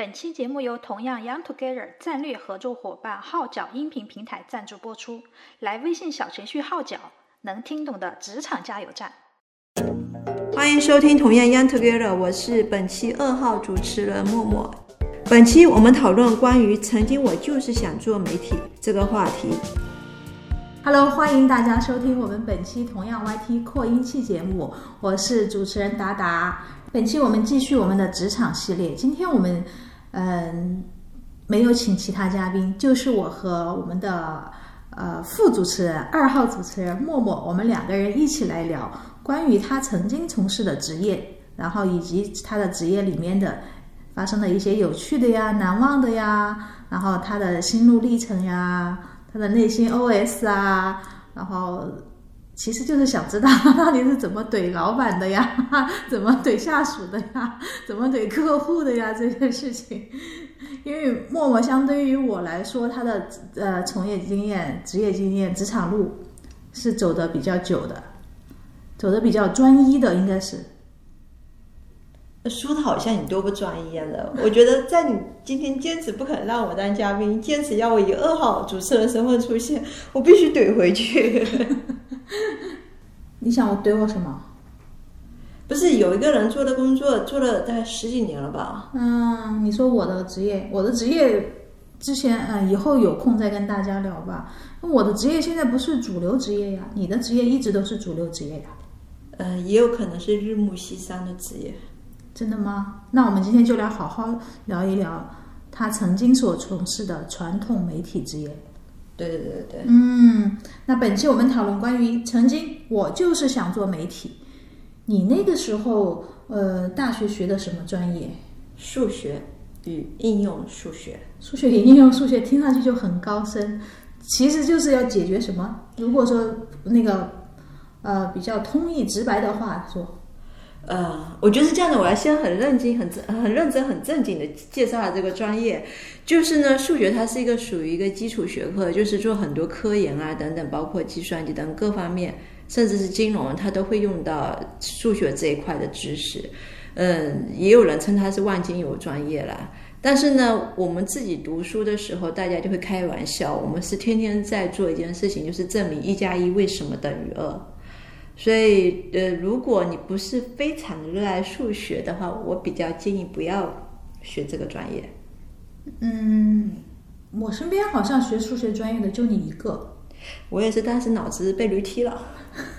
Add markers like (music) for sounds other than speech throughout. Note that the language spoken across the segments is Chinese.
本期节目由同样 Young Together 战略合作伙伴号角音频平台赞助播出。来微信小程序号角，能听懂的职场加油站。欢迎收听同样 Young Together，我是本期二号主持人默默。本期我们讨论关于“曾经我就是想做媒体”这个话题。Hello，欢迎大家收听我们本期同样 YT 扩音器节目，我是主持人达达。本期我们继续我们的职场系列，今天我们嗯没有请其他嘉宾，就是我和我们的呃副主持人二号主持人默默，我们两个人一起来聊关于他曾经从事的职业，然后以及他的职业里面的发生的一些有趣的呀、难忘的呀，然后他的心路历程呀。他的内心 OS 啊，然后其实就是想知道他 (laughs) 到底是怎么怼老板的呀，(laughs) 怎么怼下属的呀，(laughs) 怎么怼客户的呀这些事情。因为默默相对于我来说，他的呃从业经验、职业经验、职场路是走的比较久的，走的比较专一的，应该是。说的好像你多不专一样的，我觉得在你今天坚持不肯让我当嘉宾，坚持要我以二号主持人身份出现，我必须怼回去。(laughs) 你想我怼我什么？不是有一个人做的工作做了大概十几年了吧？嗯，你说我的职业，我的职业之前嗯以后有空再跟大家聊吧。我的职业现在不是主流职业呀，你的职业一直都是主流职业呀。呃，也有可能是日暮西山的职业。真的吗？那我们今天就来好好聊一聊他曾经所从事的传统媒体职业。对对对对。嗯，那本期我们讨论关于曾经我就是想做媒体。你那个时候呃，大学学的什么专业？数学与应用数学。数学与应用数学听上去就很高深，其实就是要解决什么？如果说那个呃比较通义直白的话说。呃，我觉得是这样的，我要先很认真、很很认真、很正经的介绍下这个专业。就是呢，数学它是一个属于一个基础学科，就是做很多科研啊等等，包括计算机等各方面，甚至是金融，它都会用到数学这一块的知识。嗯，也有人称它是万金油专业啦。但是呢，我们自己读书的时候，大家就会开玩笑，我们是天天在做一件事情，就是证明一加一为什么等于二。所以，呃，如果你不是非常的热爱数学的话，我比较建议不要学这个专业。嗯，我身边好像学数学专业的就你一个。我也是当时脑子被驴踢了，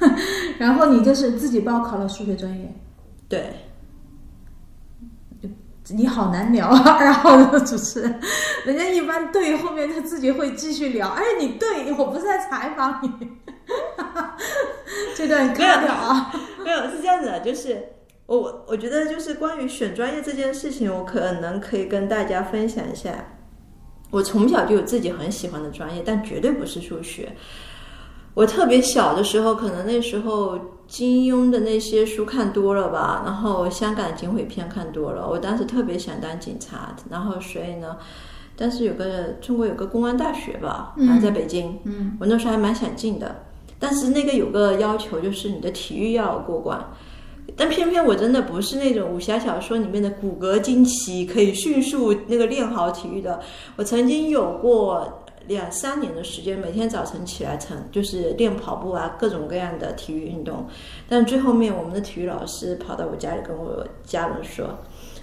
(laughs) 然后你就是自己报考了数学专业。对，你好难聊啊，二号的主持人，人家一般对后面他自己会继续聊。哎，你对我不是在采访你。(laughs) 这段割掉啊！(laughs) 没有，是这样子的，就是我我觉得就是关于选专业这件事情，我可能可以跟大家分享一下。我从小就有自己很喜欢的专业，但绝对不是数学。我特别小的时候，可能那时候金庸的那些书看多了吧，然后香港警匪片看多了，我当时特别想当警察，然后所以呢，但是有个中国有个公安大学吧，好像在北京，嗯，我那时候还蛮想进的。但是那个有个要求，就是你的体育要过关。但偏偏我真的不是那种武侠小说里面的骨骼惊奇，可以迅速那个练好体育的。我曾经有过两三年的时间，每天早晨起来晨就是练跑步啊，各种各样的体育运动。但最后面我们的体育老师跑到我家里跟我家人说：“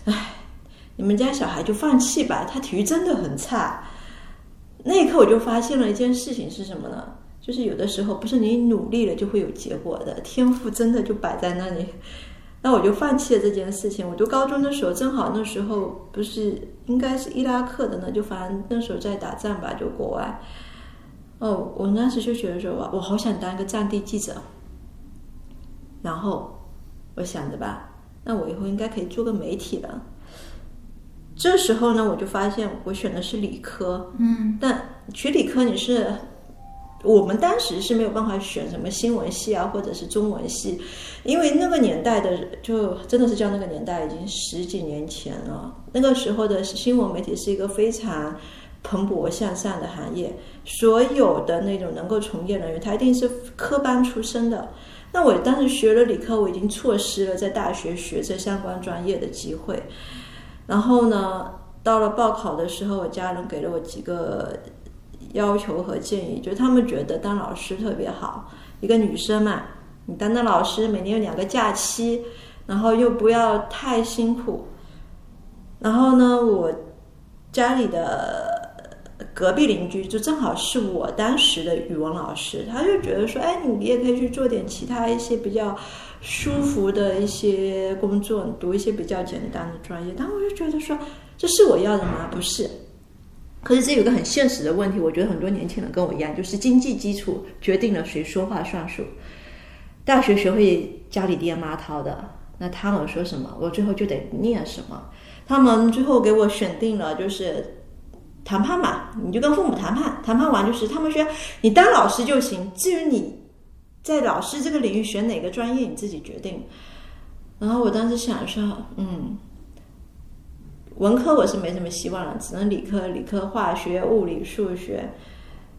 哎，你们家小孩就放弃吧，他体育真的很差。(laughs) ”那一刻我就发现了一件事情是什么呢？就是有的时候不是你努力了就会有结果的，天赋真的就摆在那里。(laughs) 那我就放弃了这件事情。我读高中的时候，正好那时候不是应该是伊拉克的呢，就反正那时候在打仗吧，就国外。哦，我当时就觉得说，哇，我好想当一个战地记者。然后我想着吧，那我以后应该可以做个媒体了。这时候呢，我就发现我选的是理科，嗯，但学理科你是。我们当时是没有办法选什么新闻系啊，或者是中文系，因为那个年代的就真的是叫那个年代，已经十几年前了。那个时候的新闻媒体是一个非常蓬勃向上的行业，所有的那种能够从业人员，他一定是科班出身的。那我当时学了理科，我已经错失了在大学学这相关专业的机会。然后呢？到了报考的时候，我家人给了我几个要求和建议，就是他们觉得当老师特别好，一个女生嘛，你当当老师，每年有两个假期，然后又不要太辛苦。然后呢，我家里的隔壁邻居就正好是我当时的语文老师，他就觉得说，哎，你也可以去做点其他一些比较舒服的一些工作，读一些比较简单的专业。但我就觉得说，这是我要的吗？不是。可是这有个很现实的问题，我觉得很多年轻人跟我一样，就是经济基础决定了谁说话算数。大学学会家里爹妈掏的，那他们说什么，我最后就得念什么。他们最后给我选定了，就是谈判嘛，你就跟父母谈判，谈判完就是他们说你当老师就行，至于你在老师这个领域选哪个专业，你自己决定。然后我当时想说，嗯，文科我是没什么希望了，只能理科，理科化学、物理、数学，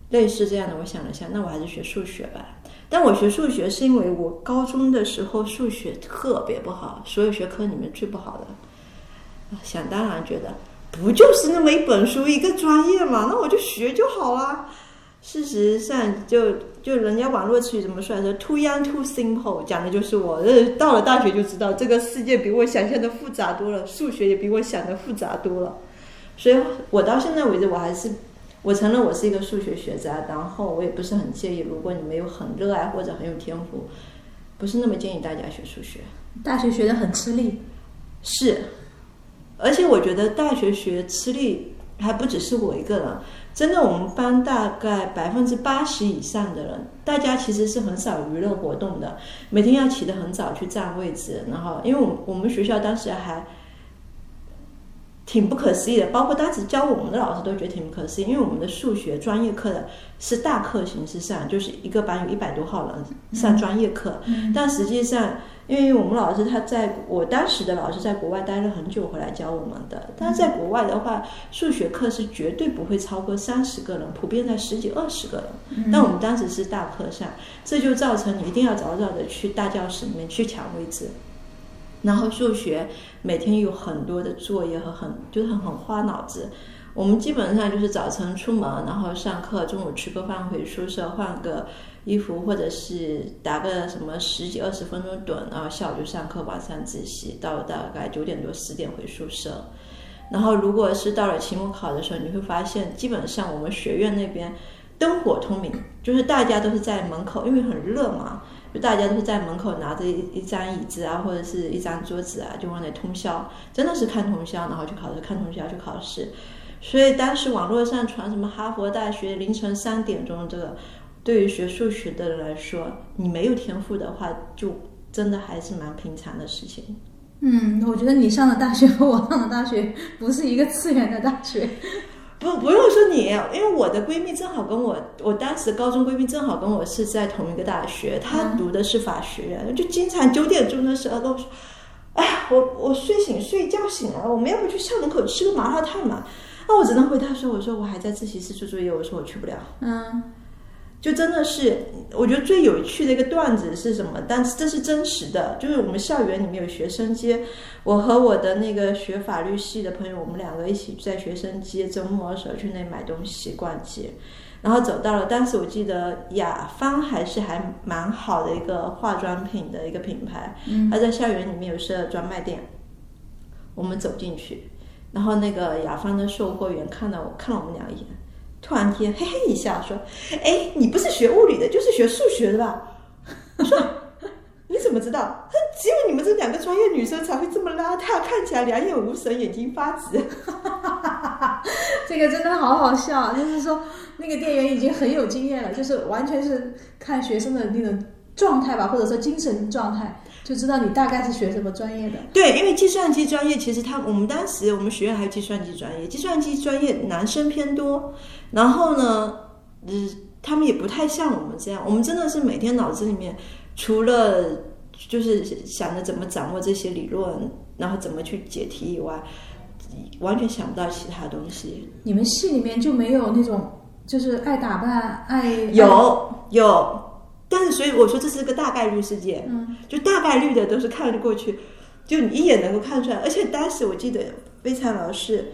类似这样的。我想了想，那我还是学数学吧。但我学数学是因为我高中的时候数学特别不好，所有学科里面最不好的。想当然觉得不就是那么一本书一个专业嘛，那我就学就好了。事实上，就就人家网络词语怎么说来着？Too young, too simple，讲的就是我。呃，到了大学就知道这个世界比我想象的复杂多了，数学也比我想的复杂多了。所以我到现在为止，我还是我承认我是一个数学学渣，然后我也不是很介意，如果你没有很热爱或者很有天赋，不是那么建议大家学数学。大学学的很吃力，是。而且我觉得大学学吃力还不只是我一个人，真的，我们班大概百分之八十以上的人，大家其实是很少娱乐活动的，每天要起得很早去占位置，然后，因为我我们学校当时还挺不可思议的，包括当时教我们的老师都觉得挺不可思议，因为我们的数学专业课的是大课形式上，就是一个班有一百多号人上专业课，但实际上。因为我们老师他在我当时的老师在国外待了很久，回来教我们的。但是在国外的话，数学课是绝对不会超过三十个人，普遍在十几二十个人。但我们当时是大课上，这就造成你一定要早早的去大教室里面去抢位置。然后数学每天有很多的作业和很就是很花脑子。我们基本上就是早晨出门，然后上课，中午吃个饭回宿舍换个。衣服，或者是打个什么十几二十分钟盹，然后下午就上课，晚上自习，到大概九点多十点回宿舍。然后如果是到了期末考的时候，你会发现基本上我们学院那边灯火通明，就是大家都是在门口，因为很热嘛，就大家都是在门口拿着一一张椅子啊，或者是一张桌子啊，就往那通宵，真的是看通宵，然后去考试，看通宵去考试。所以当时网络上传什么哈佛大学凌晨三点钟这个。对于学数学的人来说，你没有天赋的话，就真的还是蛮平常的事情。嗯，我觉得你上的大学和我上的大学不是一个次元的大学。不，不用说你，因为我的闺蜜正好跟我，我当时高中闺蜜正好跟我是在同一个大学，她读的是法学院，就经常九点钟的时候跟我说：“哎，我我睡醒睡觉醒了，我们要不去校门口吃个麻辣烫嘛？”那我只能回答说：“我说我还在自习室做作业，我说我去不了。”嗯。就真的是，我觉得最有趣的一个段子是什么？但是这是真实的，就是我们校园里面有学生街，我和我的那个学法律系的朋友，我们两个一起在学生街周末的时候去那买东西逛街，然后走到了，当时我记得雅芳还是还蛮好的一个化妆品的一个品牌，它在校园里面有设专卖店，我们走进去，然后那个雅芳的售货员看到我看了我们俩一眼。突然间，嘿嘿一笑，说：“哎，你不是学物理的，就是学数学的吧？”我说：“你怎么知道？他只有你们这两个专业女生才会这么邋遢，看起来两眼无神，眼睛发直。”这个真的好好笑，就是说那个店员已经很有经验了，就是完全是看学生的那种状态吧，或者说精神状态。就知道你大概是学什么专业的？对，因为计算机专业其实他我们当时我们学院还有计算机专业，计算机专业男生偏多。然后呢，呃，他们也不太像我们这样，我们真的是每天脑子里面除了就是想着怎么掌握这些理论，然后怎么去解题以外，完全想不到其他东西。你们系里面就没有那种就是爱打扮爱？有有。但是，所以我说这是个大概率事件，嗯，就大概率的都是看得过去，就你一眼能够看出来。而且当时我记得非常老是，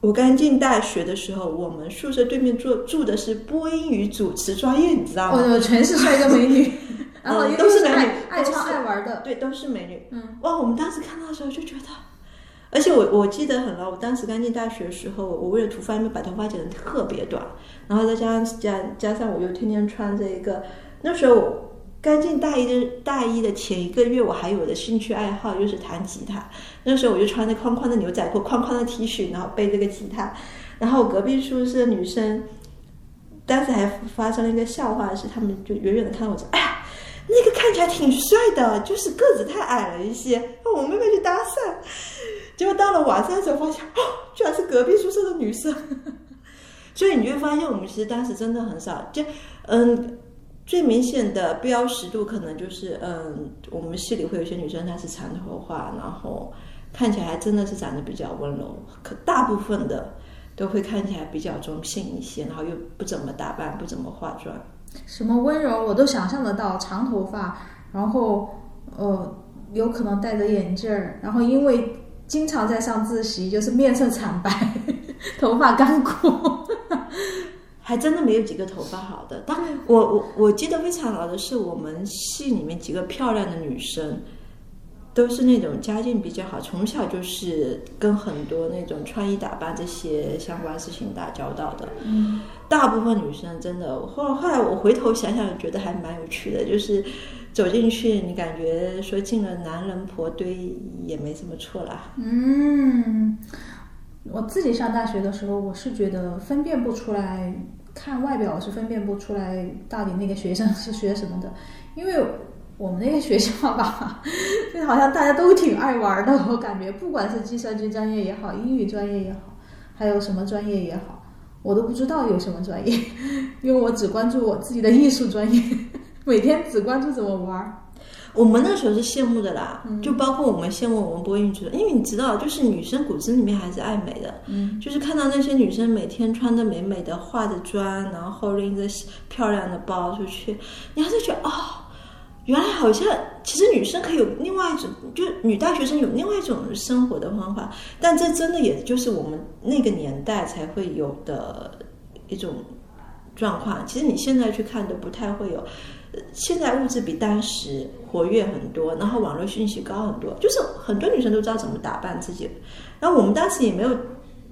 我刚进大学的时候，我们宿舍对面住住的是播音与主持专业，你知道吗？哦，全是帅哥美女，(laughs) 然后都是美女爱爱唱爱玩的，对，都是美女。嗯，哇，我们当时看到的时候就觉得，而且我我记得很牢，我当时刚进大学的时候，我为了涂发，因为把头发剪得特别短，然后再加上加加上我又天天穿着一个，那时候刚进大一的大一的前一个月，我还有我的兴趣爱好就是弹吉他，那时候我就穿着宽宽的牛仔裤、宽宽的 T 恤，然后背这个吉他，然后我隔壁宿舍女生。当时还发生了一个笑话，是他们就远远的看到我说：“哎，那个看起来挺帅的，就是个子太矮了一些。”我妹妹去搭讪，结果到了晚上的时候发现，哦，居然是隔壁宿舍的女生。(laughs) 所以你就会发现，我们其实当时真的很少，就嗯，最明显的标识度可能就是嗯，我们系里会有些女生她是长头发，然后看起来还真的是长得比较温柔，可大部分的都会看起来比较中性一些，然后又不怎么打扮，不怎么化妆。什么温柔我都想象得到，长头发，然后呃，有可能戴着眼镜儿，然后因为经常在上自习，就是面色惨白，(laughs) 头发干枯。(laughs) 还真的没有几个头发好的。但我我我记得非常牢的是，我们系里面几个漂亮的女生，都是那种家境比较好，从小就是跟很多那种穿衣打扮这些相关事情打交道的。嗯，大部分女生真的，后后来我回头想想，觉得还蛮有趣的，就是走进去，你感觉说进了男人婆堆也没什么错啦。嗯，我自己上大学的时候，我是觉得分辨不出来，看外表是分辨不出来到底那个学生是学什么的，因为我们那个学校吧，就 (laughs) 好像大家都挺爱玩的，我感觉不管是计算机专业也好，英语专业也好，还有什么专业也好，我都不知道有什么专业，(laughs) 因为我只关注我自己的艺术专业，每天只关注怎么玩儿。我们那时候是羡慕的啦，就包括我们羡慕我们播音主任，因为你知道，就是女生骨子里面还是爱美的，嗯，就是看到那些女生每天穿的美美的，化着妆，然后拎着漂亮的包出去，你还是觉得哦，原来好像其实女生可以有另外一种，就女大学生有另外一种生活的方法，但这真的也就是我们那个年代才会有的一种状况。其实你现在去看都不太会有。现在物质比当时活跃很多，然后网络信息高很多，就是很多女生都知道怎么打扮自己。然后我们当时也没有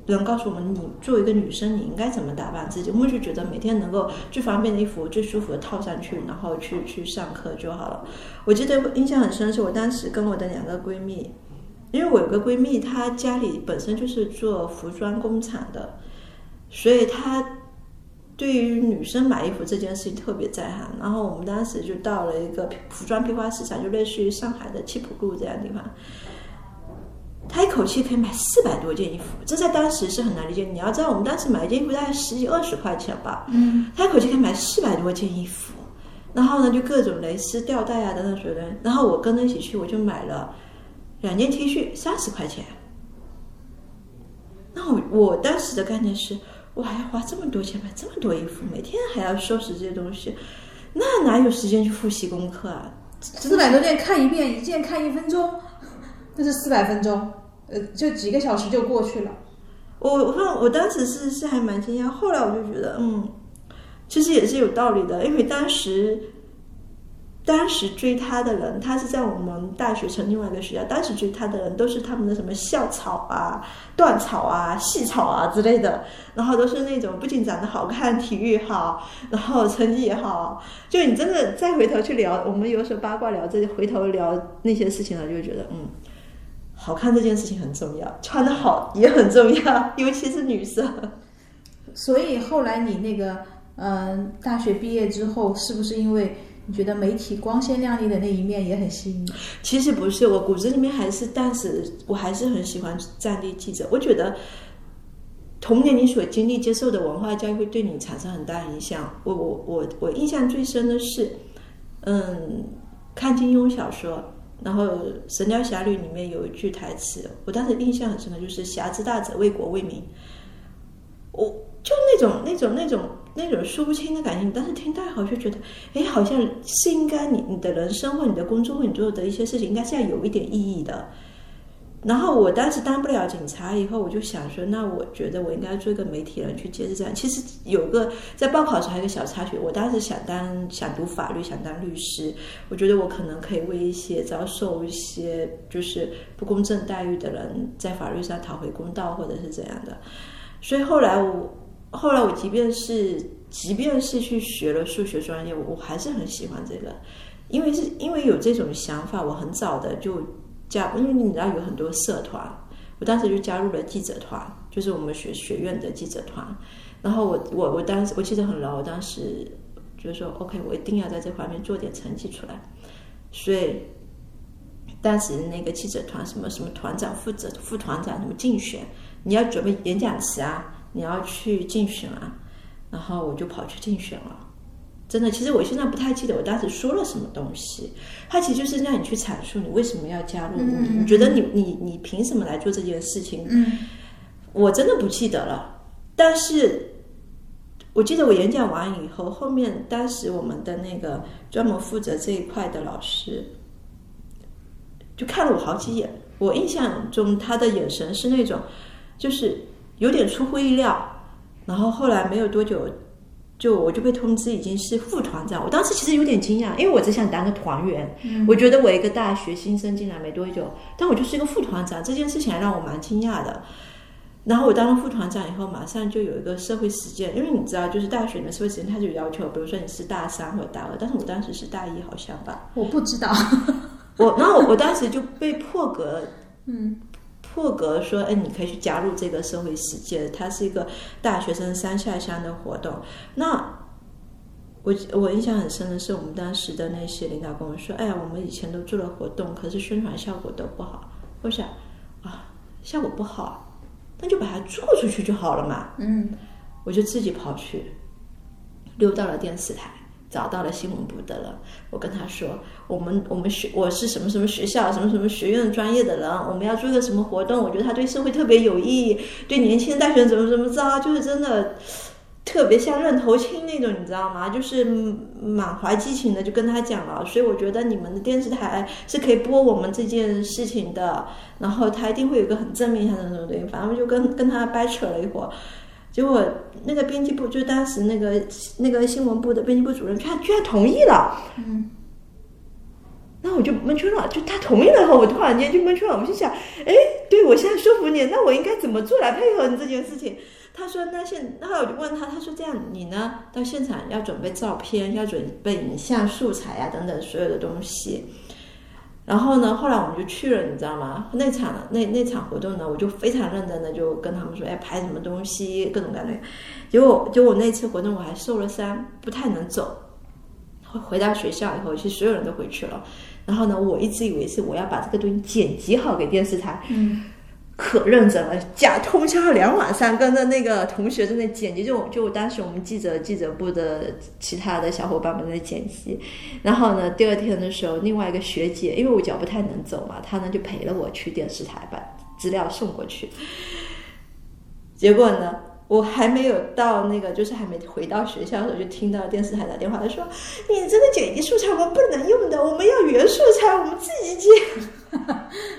人告诉我们，你作为一个女生你应该怎么打扮自己，我们就觉得每天能够最方便的衣服、最舒服的套上去，然后去去上课就好了。我记得印象很深，是我当时跟我的两个闺蜜，因为我有个闺蜜，她家里本身就是做服装工厂的，所以她。对于女生买衣服这件事情特别在行，然后我们当时就到了一个服装批发市场，就类似于上海的七浦路这样的地方。他一口气可以买四百多件衣服，这在当时是很难理解。你要知道，我们当时买一件衣服大概十几二十块钱吧，嗯，他一口气可以买四百多件衣服，然后呢，就各种蕾丝、吊带啊等等所有的。然后我跟着一起去，我就买了两件 T 恤，三十块钱。那我我当时的概念是。我还要花这么多钱买这么多衣服，每天还要收拾这些东西，那哪有时间去复习功课啊？四百多件看一遍，一件看一分钟，那是四百分钟，呃，就几个小时就过去了。我我我当时是是还蛮惊讶，后来我就觉得，嗯，其实也是有道理的，因为当时。当时追他的人，他是在我们大学城另外一个学校。当时追他的人都是他们的什么校草啊、段草啊、系草啊之类的，然后都是那种不仅长得好看、体育好，然后成绩也好。就你真的再回头去聊，我们有时候八卦聊这些，回头聊那些事情了，就觉得，嗯，好看这件事情很重要，穿的好也很重要，尤其是女生。所以后来你那个，呃，大学毕业之后，是不是因为？你觉得媒体光鲜亮丽的那一面也很吸引你？其实不是，我骨子里面还是，但是我还是很喜欢战地记者。我觉得童年你所经历、接受的文化教育会对你产生很大影响。我我我我印象最深的是，嗯，看金庸小说，然后《神雕侠侣》里面有一句台词，我当时印象很深的就是“侠之大者，为国为民”。我就那种那种那种。那种那种说不清的感情，但是听到好就觉得，哎，好像是应该你你的人生或你的工作或你做的一些事情，应该是要有一点意义的。然后我当时当不了警察，以后我就想说，那我觉得我应该做一个媒体人去接着这样。其实有个在报考时候还有个小插曲，我当时想当想读法律，想当律师，我觉得我可能可以为一些遭受一些就是不公正待遇的人在法律上讨回公道，或者是怎样的。所以后来我后来我即便是即便是去学了数学专业，我还是很喜欢这个，因为是因为有这种想法，我很早的就。加，因为你知道有很多社团，我当时就加入了记者团，就是我们学学院的记者团。然后我我我当时我记得很牢，我当时就是说，OK，我一定要在这方面做点成绩出来。所以当时那个记者团，什么什么团长、负责副团长，什么竞选，你要准备演讲词啊，你要去竞选啊，然后我就跑去竞选了。真的，其实我现在不太记得我当时说了什么东西。他其实就是让你去阐述你为什么要加入，你觉得你你你凭什么来做这件事情？嗯，我真的不记得了。但是我记得我演讲完以后，后面当时我们的那个专门负责这一块的老师就看了我好几眼。我印象中他的眼神是那种，就是有点出乎意料。然后后来没有多久。就我就被通知已经是副团长，我当时其实有点惊讶，因为我只想当个团员。我觉得我一个大学新生进来没多久，但我就是一个副团长，这件事情还让我蛮惊讶的。然后我当了副团长以后，马上就有一个社会实践，因为你知道，就是大学的社会实践，它就有要求，比如说你是大三或者大二，但是我当时是大一，好像吧？我不知道。我然后我我当时就被破格，嗯。破格说：“哎，你可以去加入这个社会实践，它是一个大学生三下乡的活动。那我我印象很深的是，我们当时的那些领导跟我说：‘哎呀，我们以前都做了活动，可是宣传效果都不好。’我想啊，效果不好，那就把它做出去就好了嘛。嗯，我就自己跑去溜到了电视台。”找到了新闻部的人，我跟他说：“我们我们学我是什么什么学校什么什么学院专业的人，我们要做一个什么活动？我觉得他对社会特别有意义，对年轻的大学生怎么怎么着，就是真的特别像认头青那种，你知道吗？就是满怀激情的就跟他讲了。所以我觉得你们的电视台是可以播我们这件事情的，然后他一定会有个很正面向的那种东西。反正我就跟跟他掰扯了一会儿。”结果那个编辑部，就当时那个那个新闻部的编辑部主任，居然居然同意了。嗯，那我就蒙圈了。就他同意了后，我突然间就蒙圈了。我就想，哎，对我现在说服你，那我应该怎么做来配合你这件事情？他说，那现，后我就问他，他说这样，你呢到现场要准备照片，要准备影像素材啊等等所有的东西。然后呢，后来我们就去了，你知道吗？那场那那场活动呢，我就非常认真的就跟他们说，哎，拍什么东西，各种各样的。结果，结果那次活动我还受了伤，不太能走。回回到学校以后，其实所有人都回去了。然后呢，我一直以为是我要把这个东西剪辑好给电视台。嗯。可认真了，假通宵两晚上，跟着那个同学在那剪辑，就就当时我们记者记者部的其他的小伙伴们在剪辑，然后呢，第二天的时候，另外一个学姐，因为我脚不太能走嘛，她呢就陪了我去电视台把资料送过去。结果呢，我还没有到那个，就是还没回到学校的时候，就听到电视台打电话，他说：“你这个剪辑素材我们不能用的，我们要原素材，我们自己剪。”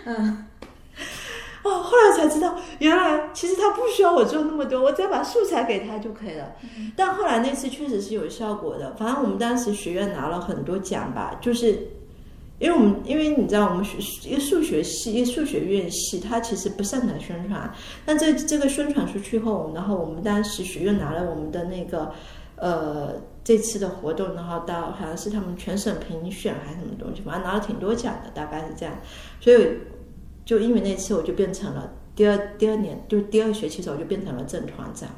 嗯。哦，后来才知道，原来其实他不需要我做那么多，我只要把素材给他就可以了。但后来那次确实是有效果的，反正我们当时学院拿了很多奖吧，就是因为我们因为你知道我们学一个数学系，一个数学院系，它其实不擅长宣传。但这这个宣传出去后，然后我们当时学院拿了我们的那个呃这次的活动，然后到好像是他们全省评选还是什么东西，反正拿了挺多奖的，大概是这样，所以。就因为那次，我就变成了第二第二年，就第二学期的时候，我就变成了正团长。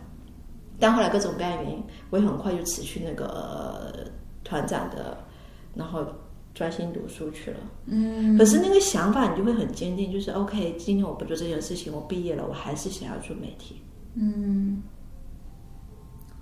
但后来各种各样原因，我也很快就辞去那个团长的，然后专心读书去了。嗯。可是那个想法你就会很坚定，就是 OK，今天我不做这件事情，我毕业了，我还是想要做媒体。嗯。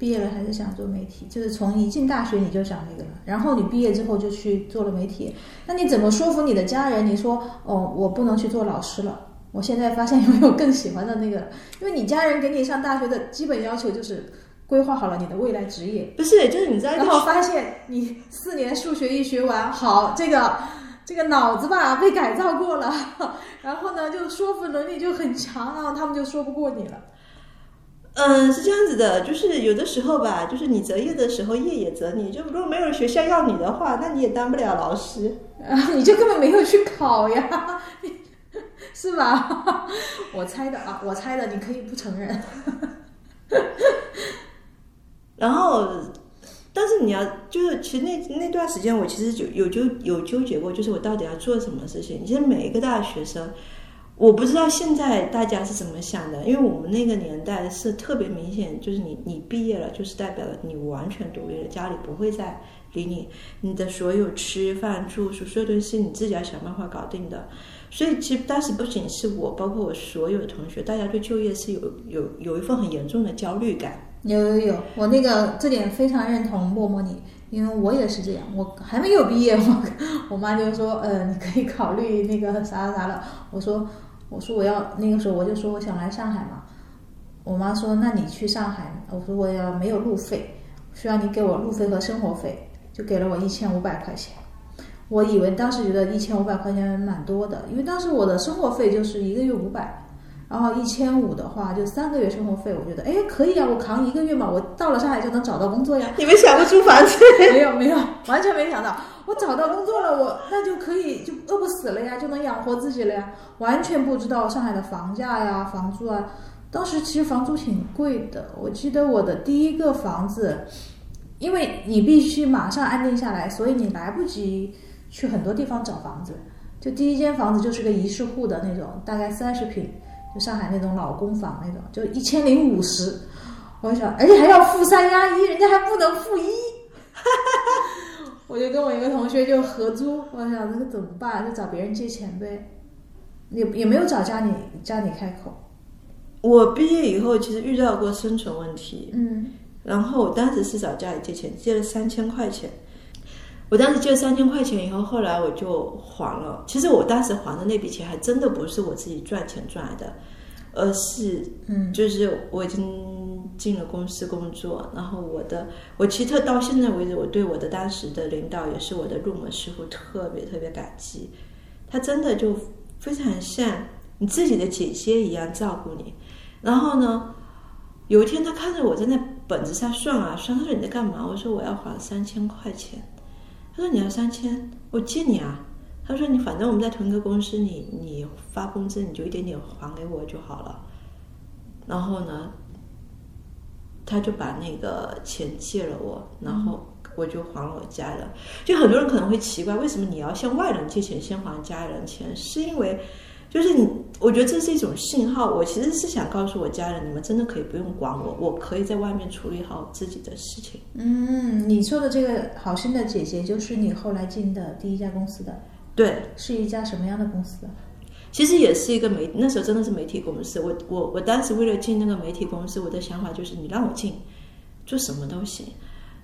毕业了还是想做媒体，就是从一进大学你就想那个了，然后你毕业之后就去做了媒体。那你怎么说服你的家人？你说哦，我不能去做老师了。我现在发现有没有更喜欢的那个？因为你家人给你上大学的基本要求就是规划好了你的未来职业。不是，就是你在，然后发现你四年数学一学完，好，这个这个脑子吧被改造过了，(laughs) 然后呢就说服能力就很强，然后他们就说不过你了。嗯，是这样子的，就是有的时候吧，就是你择业的时候，业也择你。就如果没有学校要你的话，那你也当不了老师。啊，(laughs) 你就根本没有去考呀，(laughs) 是吧？(laughs) 我猜的啊，我猜的，你可以不承认。然后，但是你要就是，其实那那段时间，我其实就有纠有纠结过，就是我到底要做什么事情。其实每一个大学生，我不知道现在大家是怎么想的，因为我们那个年代是特别明显，就是你你毕业了，就是代表了你完全独立了，家里不会再理你，你的所有吃饭住宿所有东西你自己要想办法搞定的。所以其实当时不仅是我，包括我所有的同学，大家对就业是有有有一份很严重的焦虑感。有有有，我那个这点非常认同默默你，因为我也是这样，我还没有毕业，我 (laughs) 我妈就说，呃，你可以考虑那个啥啥啥了。我说我说我要那个时候我就说我想来上海嘛，我妈说那你去上海，我说我要没有路费，需要你给我路费和生活费，就给了我一千五百块钱。我以为当时觉得一千五百块钱蛮多的，因为当时我的生活费就是一个月五百，然后一千五的话就三个月生活费，我觉得哎可以啊，我扛一个月嘛，我到了上海就能找到工作呀。你们想过租房子？(laughs) 没有没有，完全没想到，我找到工作了，我那就可以就饿不死了呀，就能养活自己了呀。完全不知道上海的房价呀、房租啊，当时其实房租挺贵的。我记得我的第一个房子，因为你必须马上安定下来，所以你来不及去很多地方找房子。就第一间房子就是个一室户的那种，大概三十平，就上海那种老公房那种，就一千零五十。我想，而且还要付三押一，人家还不能付一。(laughs) 我就跟我一个同学就合租，我想那个怎么办？就找别人借钱呗，也也没有找家里家里开口。我毕业以后其实遇到过生存问题，嗯然后我当时是找家里借钱，借了三千块钱。我当时借了三千块钱以后，后来我就还了。其实我当时还的那笔钱还真的不是我自己赚钱赚来的，而是嗯就是我已经进了公司工作，然后我的我其实到现在为止，我对我的当时的领导也是我的入门师傅特别特别感激，他真的就非常像你自己的姐姐一样照顾你。然后呢，有一天他看着我在那本子上算啊算，他说你在干嘛？我说我要还三千块钱。他说你要三千，我借你啊。他说你反正我们在同一个公司，你你发工资你就一点点还给我就好了。然后呢，他就把那个钱借了我，然后我就还我家人。就很多人可能会奇怪，为什么你要向外人借钱先还家人钱？是因为就是你，我觉得这是一种信号。我其实是想告诉我家人，你们真的可以不用管我，我可以在外面处理好自己的事情。嗯，你说的这个好心的姐姐，就是你后来进的第一家公司的，对，是一家什么样的公司？其实也是一个媒，那时候真的是媒体公司。我我我当时为了进那个媒体公司，我的想法就是你让我进，做什么都行。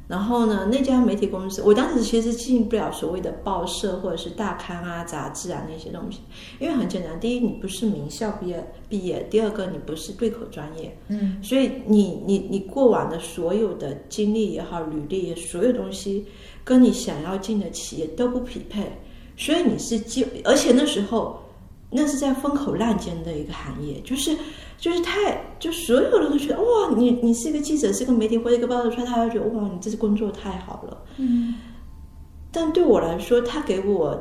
然后呢，那家媒体公司，我当时其实进不了所谓的报社或者是大刊啊、杂志啊那些东西，因为很简单，第一你不是名校毕业毕业，第二个你不是对口专业，嗯所以你你你过往的所有的经历也好，履历也所有东西，跟你想要进的企业都不匹配，所以你是就，而且那时候那是在风口浪尖的一个行业，就是就是太就所有人都觉得哇，你你是一个记者，是个媒体或者一个报道出来，大家觉得哇，你这工作太好了。嗯但对我来说，他给我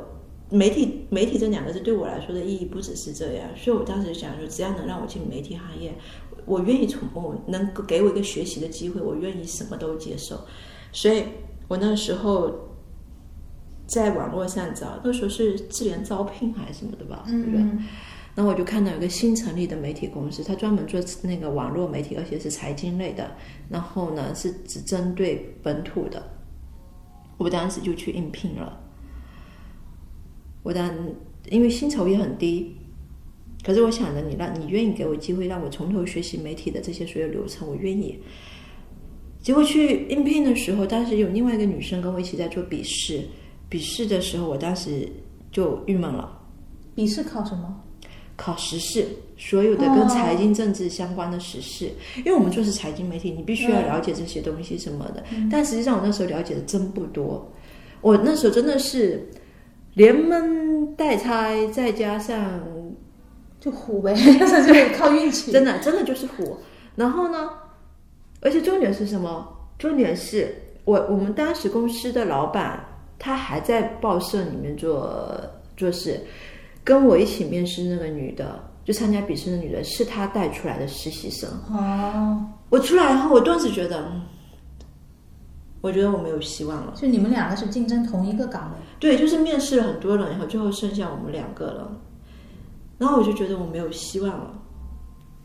媒体媒体这两个字对我来说的意义不只是这样，所以我当时想说，只要能让我进媒体行业，我愿意从我能够给我一个学习的机会，我愿意什么都接受。所以我那时候在网络上找，那时候是智联招聘还是什么的吧，对不对？嗯然后我就看到有个新成立的媒体公司，它专门做那个网络媒体，而且是财经类的。然后呢，是只针对本土的。我当时就去应聘了。我当因为薪酬也很低，可是我想着你让你愿意给我机会，让我从头学习媒体的这些所有流程，我愿意。结果去应聘的时候，当时有另外一个女生跟我一起在做笔试，笔试的时候，我当时就郁闷了。笔试考什么？考时事，所有的跟财经政治相关的时事，因为我们做是财经媒体，你必须要了解这些东西什么的。但实际上我那时候了解的真不多，我那时候真的是连蒙带猜，再加上就虎呗，(laughs) 就是靠运气。真的真的就是虎。然后呢，而且重点是什么？重点是我我们当时公司的老板，他还在报社里面做做事，跟我一起面试那个女的，就参加笔试的女的，是他带出来的实习生。哦，我出来以后，我顿时觉得，嗯我觉得我没有希望了。就你们两个是竞争同一个岗位，对，就是面试了很多人以后，最后剩下我们两个了，然后我就觉得我没有希望了。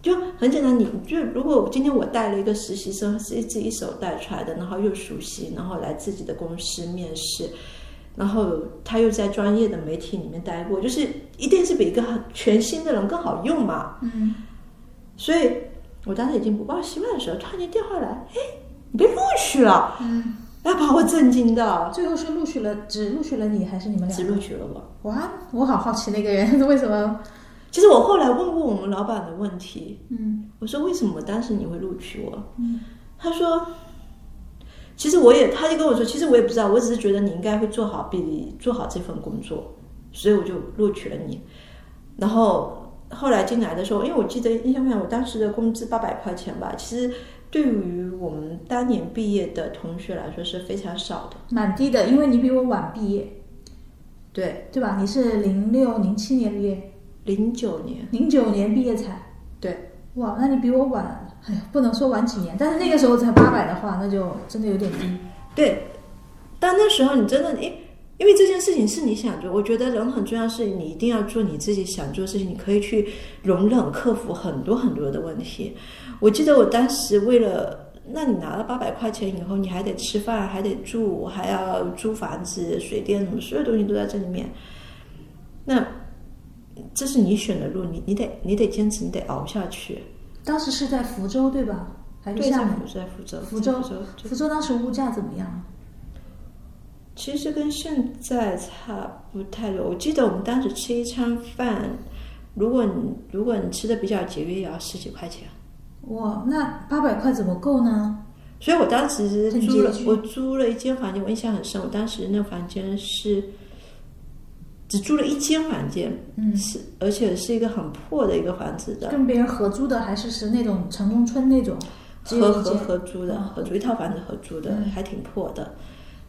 就很简单，你就如果今天我带了一个实习生，是自己一手带出来的，然后又熟悉，然后来自己的公司面试，然后他又在专业的媒体里面待过，就是一定是比一个很全新的人更好用嘛。嗯，所以我当时已经不抱希望的时候，突然间电话来，哎，你被录取了，嗯，哎，把我震惊的，最后是录取了，只录取了你，还是你们俩？只录取了我。哇，我好好奇那个人 (laughs) 为什么？其实我后来问过我们老板的问题，嗯我说为什么当时你会录取我？嗯，他说，其实我也，他就跟我说，其实我也不知道，我只是觉得你应该会做好，比做好这份工作，所以我就录取了你。然后后来进来的时候，因为我记得印象非常，我当时的工资八百块钱吧，其实对于我们当年毕业的同学来说是非常少的。蛮低的，因为你比我晚毕业，对，对吧？你是零六零七年毕业，零九年，零九年毕业才。对，哇，那你比我晚，哎呀，不能说晚几年，但是那个时候才八百的话，那就真的有点低。对，但那时候你真的，因因为这件事情是你想做，我觉得人很重要，是你一定要做你自己想做的事情，你可以去容忍、克服很多很多的问题。我记得我当时为了，那你拿了八百块钱以后，你还得吃饭，还得住，还要租房子、水电什么，所有东西都在这里面。那这是你选的路，你你得你得坚持，你得熬下去。当时是在福州对吧？还是，厦门？在福州，福州福州当时物价怎么样？其实跟现在差不太多。我记得我们当时吃一餐饭，如果你如果你吃的比较节约，也要十几块钱。哇，那八百块怎么够呢？所以我当时租了我租了一间房间，我印象很深。我当时那房间是只租了一间房间，嗯，是而且是一个很破的一个房子的，跟别人合租的，还是是那种城中村那种？合合合租的，嗯合租一套房子合租的，嗯还挺破的。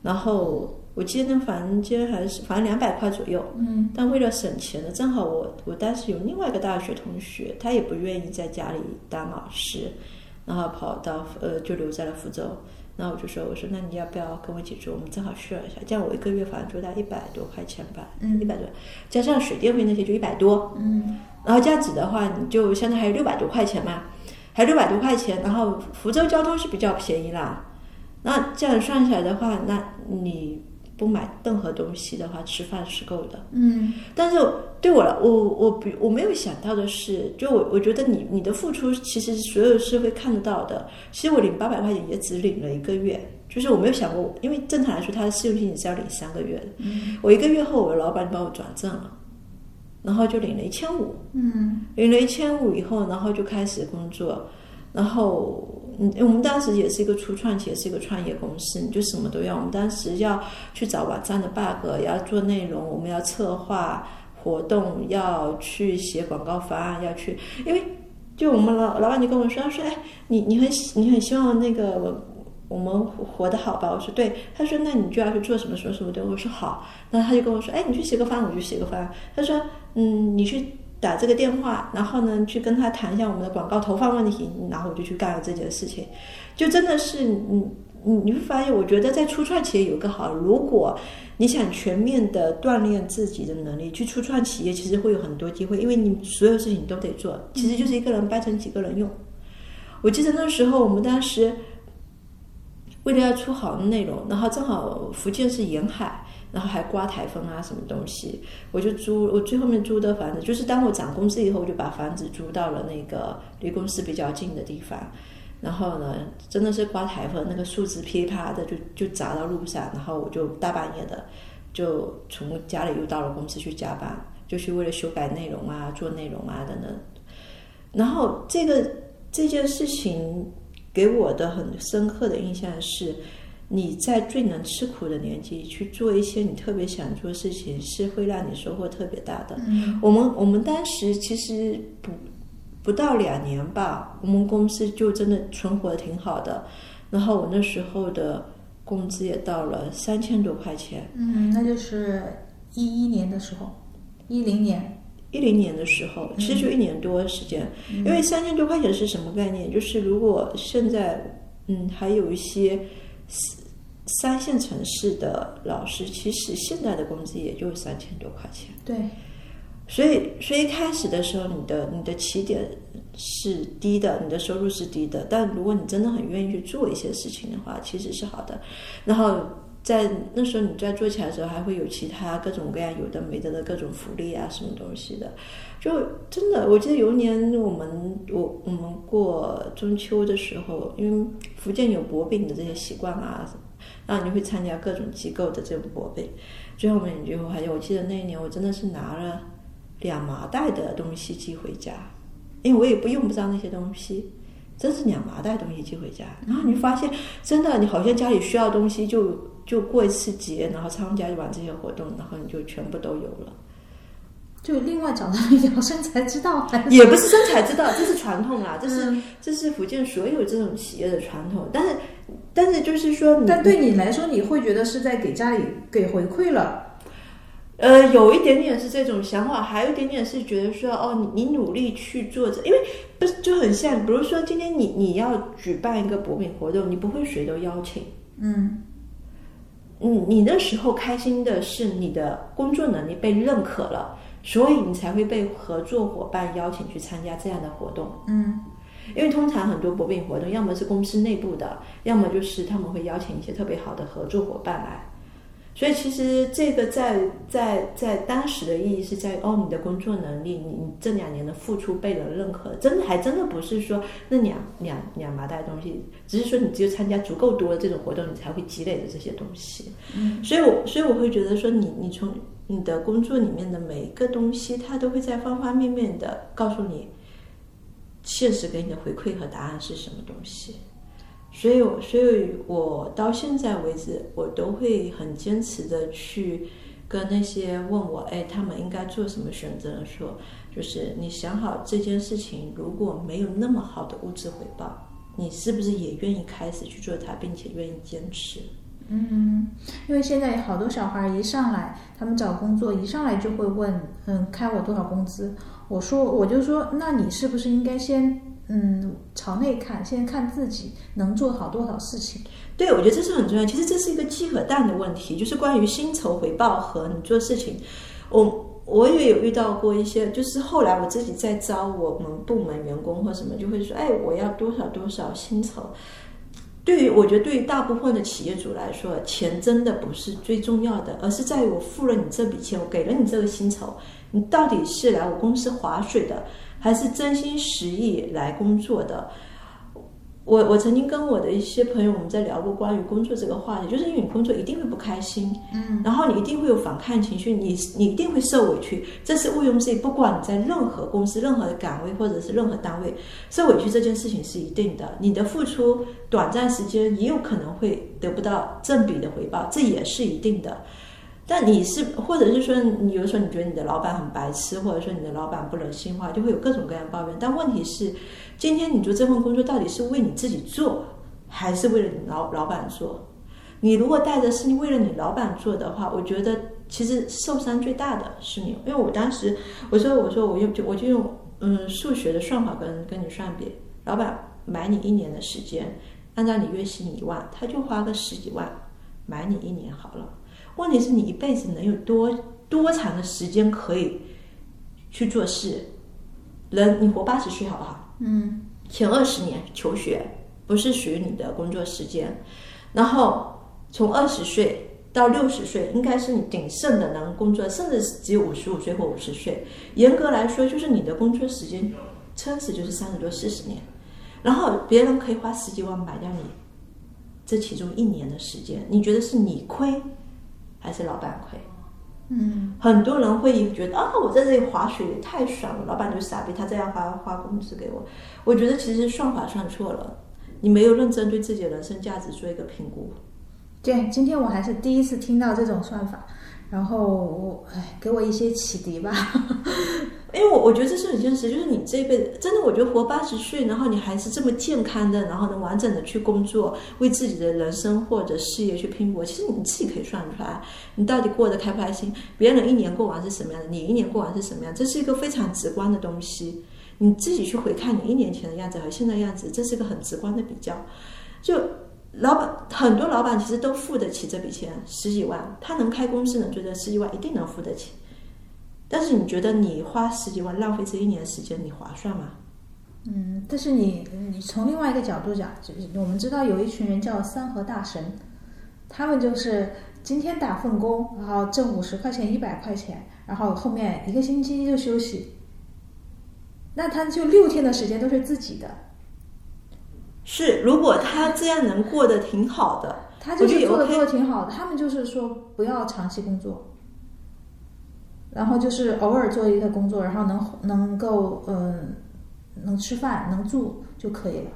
然后我记得那房间还是反正两百块左右，嗯但为了省钱呢，正好我我当时有另外一个大学同学，他也不愿意在家里当老师，然后跑到呃就留在了福州。然后我就说，我说那你要不要跟我一起住？我们正好 share 一下，这样我一个月房租大概一百多块钱吧，嗯一百多，加上水电费那些就一百多，嗯然后这样子的话，你就相当于还有六百多块钱嘛，还有六百多块钱，然后福州交通是比较便宜啦。那这样算下来的话，那你不买任何东西的话，吃饭是够的。嗯但是对我来，我我比我没有想到的是，就我我觉得你你的付出其实所有是会看得到的。其实我领八百块钱也只领了一个月，就是我没有想过，因为正常来说，他的试用期你是要领三个月的。嗯我一个月后，我的老板就帮我转正了，然后就领了一千五。嗯领了一千五以后，然后就开始工作，然后嗯，我们当时也是一个初创企业，是一个创业公司，你就什么都要。我们当时要去找网站的 bug，要做内容，我们要策划活动，要去写广告方案，要去，因为就我们老老板就跟我说，他说，哎，你你很你很希望那个。我们活得好吧？我说对。他说那你就要去做什么什么什么的。我说好。那他就跟我说，哎，你去写个方案，我就写个方案。他说，嗯，你去打这个电话，然后呢，去跟他谈一下我们的广告投放问题，然后我就去干了这件事情，就真的是嗯 (laughs) 你你会发现，我觉得在初创企业有个好，如果你想全面的锻炼自己的能力，去初创企业其实会有很多机会，因为你所有事情都得做，其实就是一个人掰成几个人用。我记得那时候我们当时为了要出好的内容，然后正好福建是沿海。然后还刮台风啊，什么东西，我就租我最后面租的房子，就是当我涨工资以后，我就把房子租到了那个离公司比较近的地方。然后呢，真的是刮台风，那个树枝噼里啪啦的就就砸到路上，然后我就大半夜的就从家里又到了公司去加班，就是为了修改内容啊、做内容啊等等。然后这个这件事情给我的很深刻的印象是，你在最能吃苦的年纪去做一些你特别想做的事情，是会让你收获特别大的。嗯我们我们当时其实不不到两年吧，我们公司就真的存活的挺好的，然后我那时候的工资也到了三千多块钱。嗯，那就是一一年的时候，一零年，一零年的时候，其实就一年多时间，因为三千多块钱是什么概念？就是如果现在嗯还有一些三三线城市的老师，其实现在的工资也就三千多块钱。对，所以，所以一开始的时候，你的你的起点是低的，你的收入是低的。但如果你真的很愿意去做一些事情的话，其实是好的。然后在那时候你在做起来的时候，还会有其他各种各样有的没的的各种福利啊，什么东西的。就真的，我记得有一年我们我我们过中秋的时候，因为福建有薄饼的这些习惯啊，然后你会参加各种机构的这种薄饼。最后面你就还有，我记得那一年我真的是拿了两麻袋的东西寄回家，因为我也不用不上那些东西，真是两麻袋东西寄回家。然后你就发现，真的你好像家里需要东西就就过一次节，然后参加完这些活动，然后你就全部都有了。就另外找到一条生财之道，也不是生财之道，这是传统啊，这是、嗯这是福建所有这种企业的传统。但是但是就是说，但对你来说，你会觉得是在给家里给回馈了，呃，有一点点是这种想法，还有一点点是觉得说，哦，你你努力去做着，因为不是就很像，比如说今天你你要举办一个博饼活动，你不会谁都邀请，嗯你，你那时候开心的是你的工作能力被认可了，所以你才会被合作伙伴邀请去参加这样的活动。嗯因为通常很多博饼活动，要么是公司内部的，要么就是他们会邀请一些特别好的合作伙伴来。所以其实这个在在在当时的意义是在哦，你的工作能力，你你这两年的付出被人认可，真的还真的不是说那两两两麻袋东西，只是说你只有参加足够多的这种活动，你才会积累的这些东西。嗯，所以我所以我会觉得说你你从你的工作里面的每一个东西，它都会在方方面面的告诉你，现实给你的回馈和答案是什么东西。所以，所以我到现在为止，我都会很坚持的去跟那些问我，哎，他们应该做什么选择的说，就是你想好这件事情如果没有那么好的物质回报，你是不是也愿意开始去做它，并且愿意坚持？嗯，因为现在好多小孩一上来，他们找工作一上来就会问，嗯，开我多少工资？我说，我就说，那你是不是应该先，嗯，朝内看，先看自己能做好多少事情？对，我觉得这是很重要。其实这是一个鸡和蛋的问题，就是关于薪酬回报和你做事情。我我也有遇到过一些，就是后来我自己在招我们部门员工或什么，就会说，哎，我要多少多少薪酬。对于我觉得对于大部分的企业主来说，钱真的不是最重要的，而是在于我付了你这笔钱，我给了你这个薪酬，你到底是来我公司划水的，还是真心实意来工作的？我我曾经跟我的一些朋友，我们在聊过关于工作这个话题，就是因为你工作一定会不开心，嗯，然后你一定会有反抗情绪，你你一定会受委屈，这是毋庸置疑。不管你在任何公司、任何的岗位或者是任何单位，受委屈这件事情是一定的。你的付出短暂时间也有可能会得不到正比的回报，这也是一定的。但你是，或者是说，你有时候你觉得你的老板很白痴，或者说你的老板不人性化，就会有各种各样抱怨。但问题是，今天你做这份工作到底是为你自己做，还是为了你老老板做？你如果带着是你为了你老板做的话，我觉得其实受伤最大的是你。因为我当时我说我说我用就我就用嗯数学的算法跟跟你算比，老板买你一年的时间，按照你月薪一万，他就花个十几万买你一年好了。问题是你一辈子能有多多长的时间可以去做事？人你活八十岁好不好？嗯前二十年求学不是属于你的工作时间，然后从二十岁到六十岁应该是你鼎盛的能工作，甚至只有五十五岁或五十岁。严格来说，就是你的工作时间撑死就是三十多四十年，然后别人可以花十几万买掉你这其中一年的时间，你觉得是你亏还是老板亏？嗯很多人会觉得啊，我在这里划水也太爽了，老板就傻逼，他这样发发工资给我。我觉得其实算法算错了，你没有认真对自己的人生价值做一个评估。对，今天我还是第一次听到这种算法，然后我哎，给我一些启迪吧。因为我我觉得这是很现实，就是你这一辈子真的，我觉得活八十岁，然后你还是这么健康的，然后能完整的去工作，为自己的人生或者事业去拼搏，其实你自己可以算出来，你到底过得开不开心？别人一年过完是什么样的，你一年过完是什么样？这是一个非常直观的东西。你自己去回看你一年前的样子和现在样子，这是一个很直观的比较。就老板很多老板其实都付得起这笔钱，十几万，他能开公司能做这十几万，一定能付得起。但是你觉得你花十几万浪费这一年时间，你划算吗？嗯，但是你你从另外一个角度讲，就是我们知道有一群人叫三和大神，他们就是今天打份工，然后挣五十块钱、一百块钱，然后后面一个星期就休息，那他就六天的时间都是自己的。是，如果他这样能过得挺好的，他就是做的做的挺好的，他们就是说不要长期工作。然后就是偶尔做一个工作，然后能能够嗯、能吃饭能住就可以了。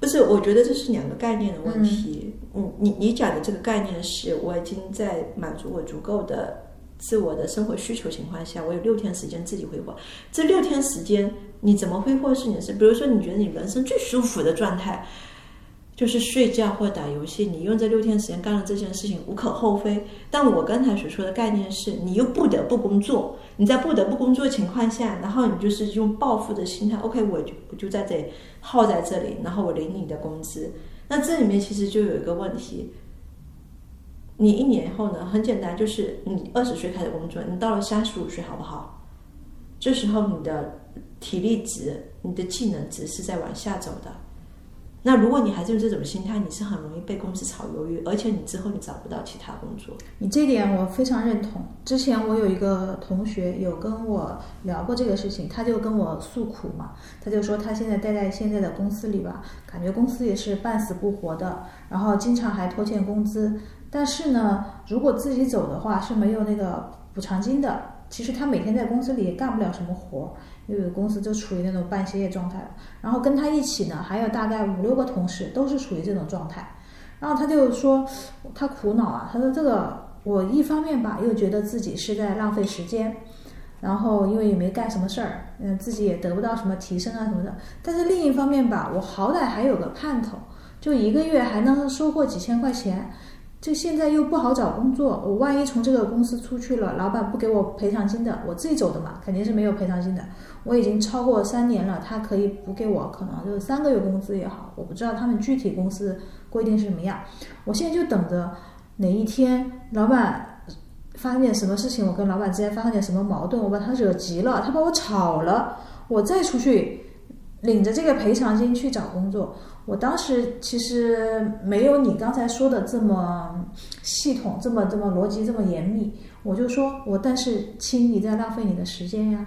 不是，我觉得这是两个概念的问题。嗯，你你讲的这个概念是我已经在满足我足够的自我的生活需求情况下，我有六天时间自己挥霍。这六天时间你怎么挥霍是你的事。比如说，你觉得你人生最舒服的状态就是睡觉或打游戏，你用这六天时间干了这件事情无可厚非。但我刚才所说的概念是，你又不得不工作，你在不得不工作的情况下，然后你就是用报复的心态，OK，我就我就在这里耗在这里，然后我领你的工资。那这里面其实就有一个问题，你一年后呢，很简单，就是你二十岁开始工作，你到了三十五岁好不好？这时候你的体力值、你的技能值是在往下走的。那如果你还是用这种心态，你是很容易被公司炒鱿鱼，而且你之后你找不到其他工作。你这点我非常认同。之前我有一个同学有跟我聊过这个事情，他就跟我诉苦嘛，他就说他现在待在现在的公司里吧，感觉公司也是半死不活的，然后经常还拖欠工资。但是呢，如果自己走的话是没有那个补偿金的。其实他每天在公司里也干不了什么活，又有公司就处于那种半歇业状态了。然后跟他一起呢，还有大概五六个同事都是处于这种状态。然后他就说他苦恼啊，他说这个我一方面吧，又觉得自己是在浪费时间，然后因为也没干什么事儿，嗯，自己也得不到什么提升啊什么的。但是另一方面吧，我好歹还有个盼头，就一个月还能收获几千块钱。这现在又不好找工作，我万一从这个公司出去了，老板不给我赔偿金的，我自己走的嘛，肯定是没有赔偿金的。我已经超过三年了，他可以补给我，可能就是三个月工资也好，我不知道他们具体公司规定是什么样。我现在就等着哪一天老板发生点什么事情，我跟老板之间发生点什么矛盾，我把他惹急了，他把我炒了，我再出去领着这个赔偿金去找工作。我当时其实没有你刚才说的这么系统，这么这么逻辑这么严密。我就说我，但是亲，你在浪费你的时间呀。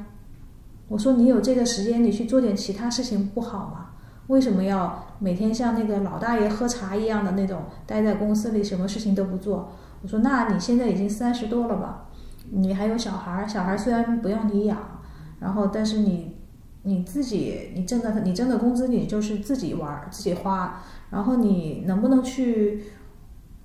我说你有这个时间，你去做点其他事情不好吗？为什么要每天像那个老大爷喝茶一样的那种待在公司里，什么事情都不做？我说，那你现在已经三十多了吧？你还有小孩儿，小孩儿虽然不用你养，然后但是你你自己你挣的你挣的工资你就是自己玩儿自己花，然后你能不能去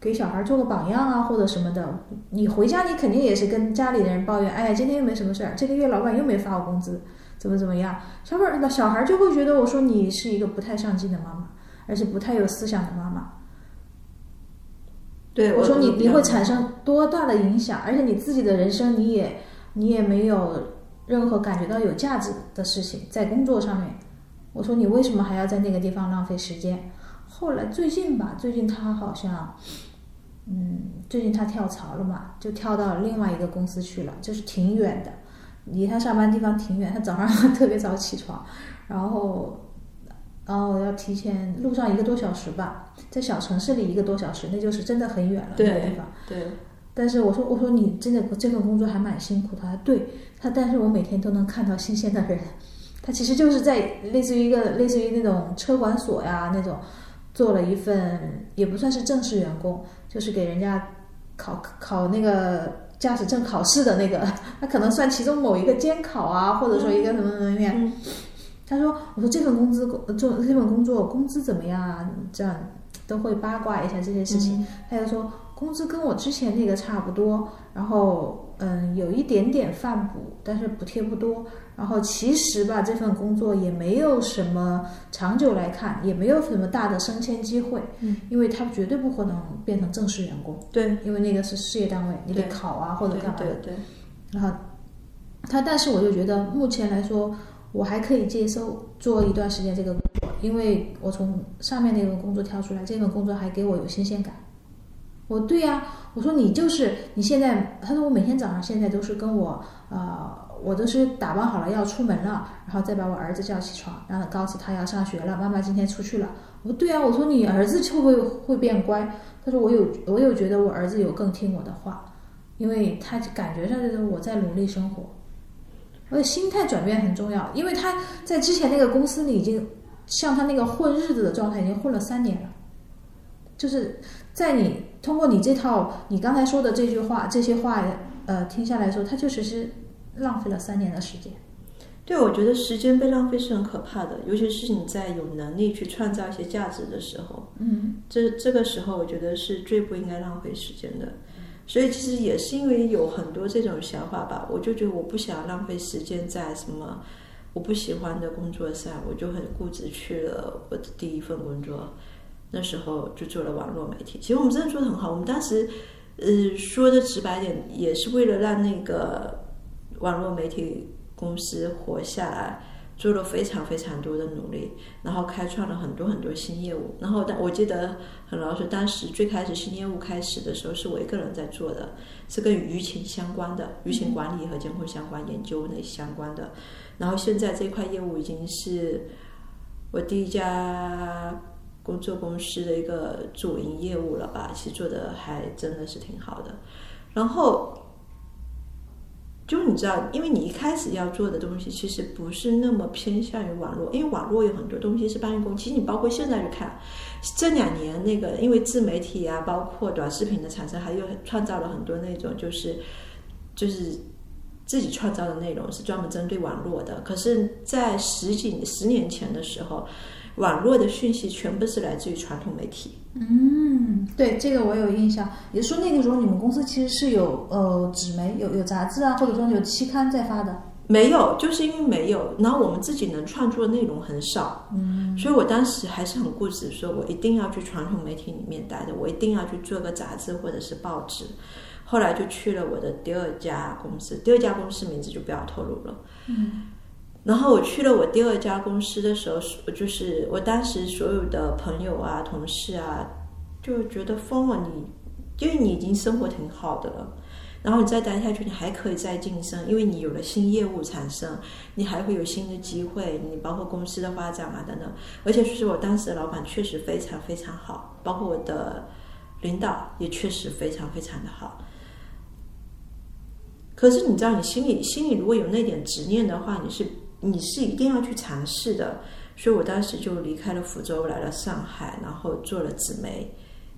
给小孩做个榜样啊，或者什么的？你回家你肯定也是跟家里的人抱怨，哎呀，今天又没什么事儿，这个月老板又没发我工资，怎么怎么样？小孩儿小孩儿就会觉得我说你是一个不太上进的妈妈，而且不太有思想的妈妈。对，我说你你会产产生多大的影响，而且你自己的人生你也你也没有任何感觉到有价值的事情在工作上面。我说你为什么还要在那个地方浪费时间？后来最近吧，最近他好像，嗯，最近他跳槽了嘛，就跳到另外一个公司去了，就是挺远的，离他上班地方挺远。他早上 (laughs) 特别早起床，然后。然后要提前路上一个多小时吧，在小城市里一个多小时，那就是真的很远了那个地方。对，但是我说我说你真的这份工作还蛮辛苦的，对他，但是我每天都能看到新鲜的人，他其实就是在类似于一个类似于那种车管所呀那种，做了一份也不算是正式员工，就是给人家考考那个驾驶证考试的那个，(laughs) 他可能算其中某一个监考啊，或者说一个什么人员。嗯他说：“我说这份工资，做这份工作工资怎么样啊？这样都会八卦一下这些事情。他就说工资跟我之前那个差不多，然后嗯有一点点饭补，但是补贴不多。然后其实吧，这份工作也没有什么长久来看，也没有什么大的升迁机会，嗯，因为他绝对不可能变成正式员工，对，因为那个是事业单位，你得考啊或者干嘛的。对对，然后他，但是我就觉得目前来说，我还可以接受做一段时间这个工作，因为我从上面那份工作跳出来，这份工作还给我有新鲜感。我对呀、我说你就是你现在，他说我每天早上现在都是跟我呃，我都是打扮好了要出门了，然后再把我儿子叫起床，然后告诉他要上学了，妈妈今天出去了。我说对啊，我说你儿子就会会变乖？他说我有，我有觉得我儿子有更听我的话，因为他感觉上就是我在努力生活。而且心态转变很重要，因为他在之前那个公司里已经像他那个混日子的状态已经混了三年了，就是在你通过你这套你刚才说的这句话这些话呃听下来说，他确实是浪费了三年的时间。对，我觉得时间被浪费是很可怕的，尤其是你在有能力去创造一些价值的时候，嗯这这个时候我觉得是最不应该浪费时间的。所以其实也是因为有很多这种想法吧，我就觉得我不想浪费时间在什么我不喜欢的工作上，我就很固执去了我的第一份工作。那时候就做了网络媒体，其实我们真的做的很好。我们当时，呃，说的直白点，也是为了让那个网络媒体公司活下来，做了非常非常多的努力，然后开创了很多很多新业务。然后，但我记得很老实，当时最开始新业务开始的时候，是我一个人在做的，是跟舆情相关的，舆情管理和监控相关、研究那相关的。然后现在这块业务已经是我第一家工作公司的一个主营业务了吧，其实做的还真的是挺好的。然后就你知道，因为你一开始要做的东西其实不是那么偏向于网络，因为网络有很多东西是搬运工。其实你包括现在去看，这两年那个因为自媒体啊，包括短视频的产生，还有创造了很多那种就是就是自己创造的内容是专门针对网络的。可是，在十几十年前的时候，网络的讯息全部是来自于传统媒体。嗯，对，这个我有印象。也说那个时候你们公司其实是有呃纸媒、有有杂志啊，或者说有期刊在发的。没有，就是因为没有，然后我们自己能创作的内容很少，嗯，所以我当时还是很固执，说我一定要去传统媒体里面待着，我一定要去做个杂志或者是报纸。后来就去了我的第二家公司，第二家公司名字就不要透露了，嗯。然后我去了我第二家公司的时候，我就是我当时所有的朋友啊、同事啊，就觉得疯了你，因为你已经生活挺好的了。然后你再待下去，你还可以再晋升，因为你有了新业务产生，你还会有新的机会，你包括公司的发展啊等等。而且就是我当时的老板确实非常非常好，包括我的领导也确实非常非常的好。可是你知道，你心里心里如果有那点执念的话，你是你是一定要去尝试的。所以我当时就离开了福州，来了上海，然后做了纸媒，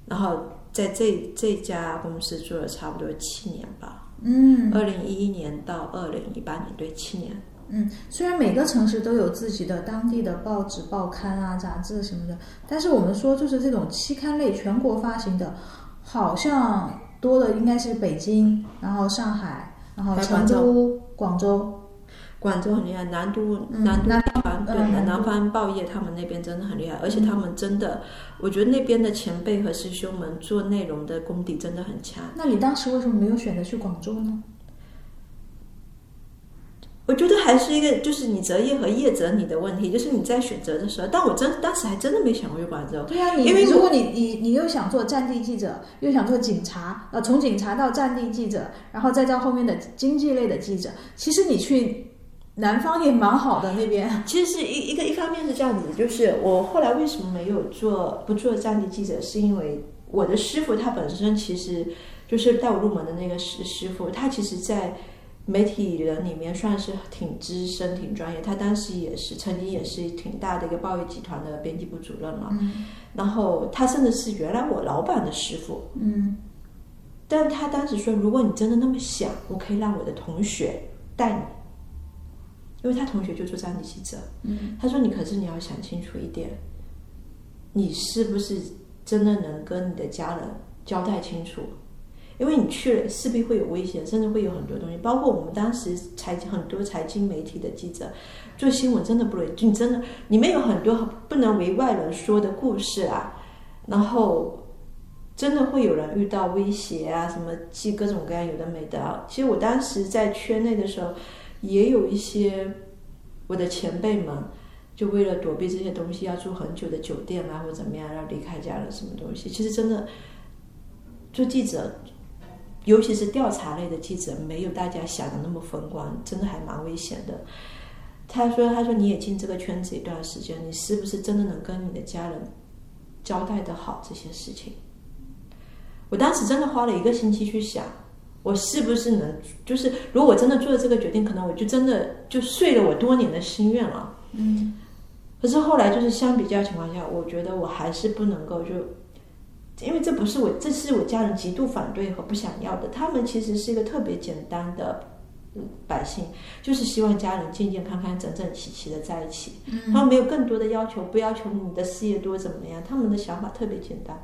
然后在这这家公司做了差不多七年吧。嗯二零一一年到二零一八年，对，七年。嗯，虽然每个城市都有自己的当地的报纸、报刊啊、杂志什么的，但是我们说就是这种期刊类全国发行的，好像多的应该是北京，然后上海，然后成都、广州。广州很厉害，南都、嗯南都对嗯南南方报业，他们那边真的很厉害，而且他们真的，我觉得那边的前辈和师兄们做内容的功底真的很强。那你当时为什么没有选择去广州呢？我觉得还是一个，就是你择业和业择你的问题，就是你在选择的时候，但我真当时还真的没想过去广州，对呀、你因为如果你你你又想做战地记者，又想做警察，呃，从警察到战地记者，然后再到后面的经济类的记者，其实你去南方也蛮好的那边。(laughs) 其实是一一个一方面是这样子，就是我后来为什么没有做不做战地记者，是因为我的师傅他本身其实就是带我入门的那个师师傅，他其实在媒体人里面算是挺资深、挺专业。他当时也是曾经也是挺大的一个报业集团的编辑部主任嘛，然后他甚至是原来我老板的师傅，嗯但他当时说，如果你真的那么想，我可以让我的同学带你，因为他同学就做战地记者。嗯，他说你可是你要想清楚一点，你是不是真的能跟你的家人交代清楚。因为你去了，势必会有危险，甚至会有很多东西，包括我们当时财很多财经媒体的记者做新闻，真的不容易。你真的里面有很多不能为外人说的故事啊，然后真的会有人遇到威胁啊，什么寄各种各样有的没的啊。其实我当时在圈内的时候，也有一些我的前辈们，就为了躲避这些东西，要住很久的酒店啊，或怎么样，要离开家人什么东西。其实真的做记者。尤其是调查类的记者，没有大家想的那么风光，真的还蛮危险的。他说：“他说你也进这个圈子一段时间，你是不是真的能跟你的家人交代的好这些事情？”我当时真的花了一个星期去想，我是不是能，就是如果我真的做了这个决定，可能我就真的就遂了我多年的心愿了。嗯。可是后来就是相比较情况下，我觉得我还是不能够就。因为这不是我，这是我家人极度反对和不想要的。他们其实是一个特别简单的百姓，就是希望家人健健康康、整整齐齐的在一起。他们没有更多的要求，不要求你的事业多怎么样。他们的想法特别简单。